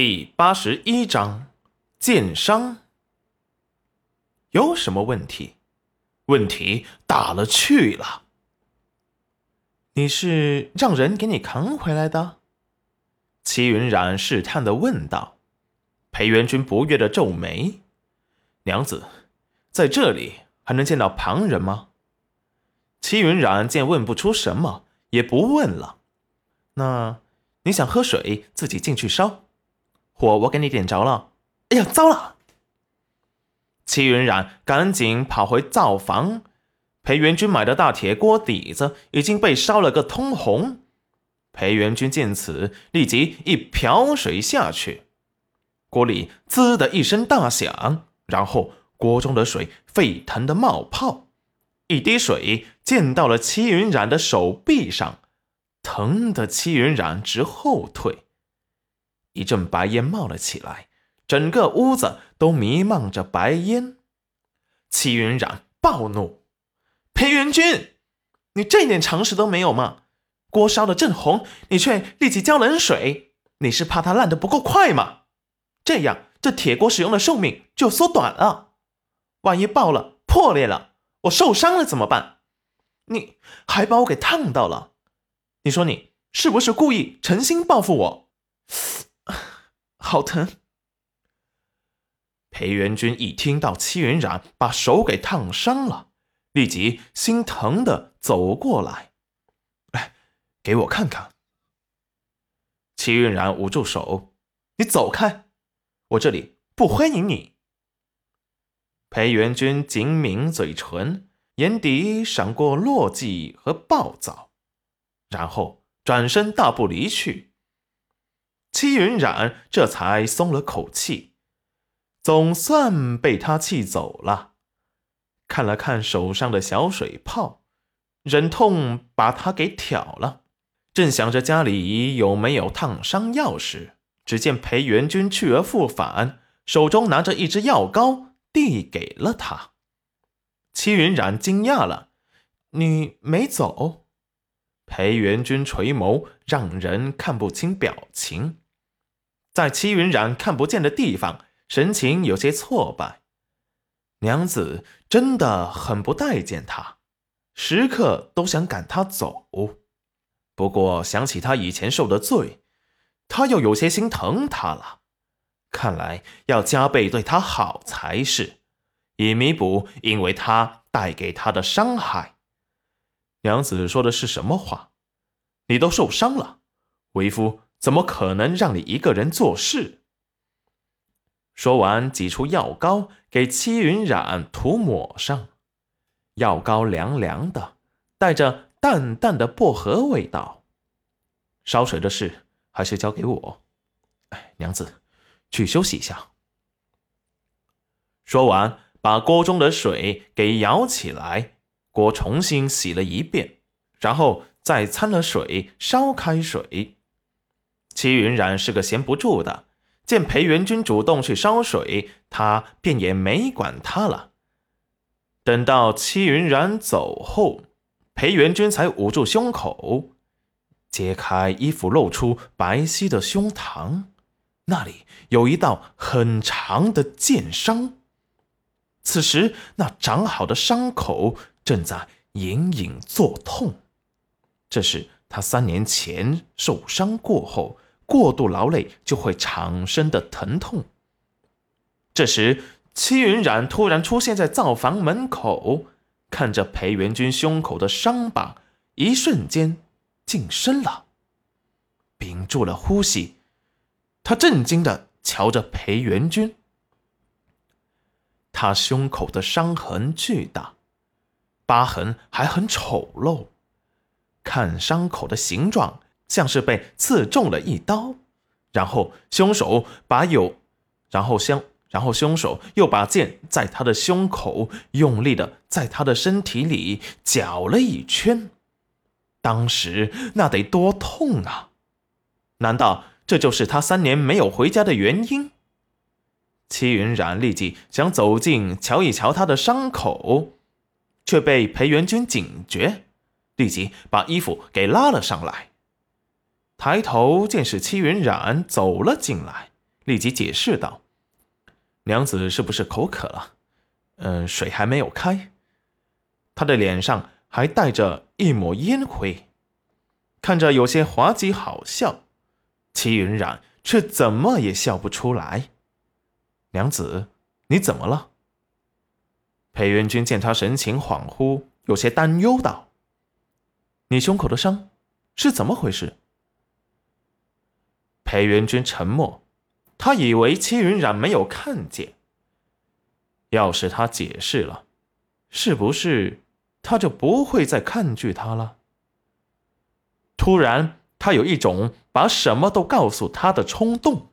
第八十一章剑伤。有什么问题？问题大了去了。你是让人给你扛回来的？齐云染试探的问道。裴元君不悦的皱眉：“娘子，在这里还能见到旁人吗？”齐云染见问不出什么，也不问了。那你想喝水，自己进去烧。火我给你点着了。哎呀，糟了！齐云染赶紧跑回灶房，裴元君买的大铁锅底子已经被烧了个通红。裴元君见此，立即一瓢水下去，锅里滋的一声大响，然后锅中的水沸腾的冒泡，一滴水溅到了齐云染的手臂上，疼得齐云染直后退。一阵白烟冒了起来，整个屋子都弥漫着白烟。齐云染暴怒：“裴元君，你这点常识都没有吗？锅烧得正红，你却立即浇冷水，你是怕它烂得不够快吗？这样，这铁锅使用的寿命就缩短了。万一爆了、破裂了，我受伤了怎么办？你还把我给烫到了，你说你是不是故意诚心报复我？”好疼！裴元君一听到戚云染把手给烫伤了，立即心疼的走过来，来，给我看看。戚云染捂住手：“你走开，我这里不欢迎你。”裴元君紧抿嘴唇，眼底闪过落寂和暴躁，然后转身大步离去。戚云染这才松了口气，总算被他气走了。看了看手上的小水泡，忍痛把它给挑了。正想着家里有没有烫伤药时，只见裴元君去而复返，手中拿着一支药膏递给了他。戚云染惊讶了：“你没走？”裴元君垂眸，让人看不清表情。在戚云染看不见的地方，神情有些挫败。娘子真的很不待见他，时刻都想赶他走。不过想起他以前受的罪，他又有些心疼他了。看来要加倍对他好才是，以弥补因为他带给他的伤害。娘子说的是什么话？你都受伤了，为夫。怎么可能让你一个人做事？说完，挤出药膏给戚云染涂抹上。药膏凉凉的，带着淡淡的薄荷味道。烧水的事还是交给我。哎，娘子，去休息一下。说完，把锅中的水给舀起来，锅重新洗了一遍，然后再掺了水，烧开水。齐云染是个闲不住的，见裴元君主动去烧水，他便也没管他了。等到齐云染走后，裴元君才捂住胸口，揭开衣服，露出白皙的胸膛，那里有一道很长的剑伤。此时，那长好的伤口正在隐隐作痛，这是他三年前受伤过后。过度劳累就会产生的疼痛。这时，戚云染突然出现在灶房门口，看着裴元君胸口的伤疤，一瞬间近身了，屏住了呼吸。他震惊的瞧着裴元君，他胸口的伤痕巨大，疤痕还很丑陋，看伤口的形状。像是被刺中了一刀，然后凶手把有，然后凶，然后凶手又把剑在他的胸口用力的在他的身体里搅了一圈，当时那得多痛啊！难道这就是他三年没有回家的原因？戚云染立即想走近瞧一瞧他的伤口，却被裴元君警觉，立即把衣服给拉了上来。抬头见是戚云染走了进来，立即解释道：“娘子是不是口渴了？嗯，水还没有开。”他的脸上还带着一抹烟灰，看着有些滑稽好笑。齐云染却怎么也笑不出来。娘子，你怎么了？裴元君见他神情恍惚，有些担忧道：“你胸口的伤是怎么回事？”裴元君沉默，他以为戚云染没有看见。要是他解释了，是不是他就不会再抗拒他了？突然，他有一种把什么都告诉他的冲动。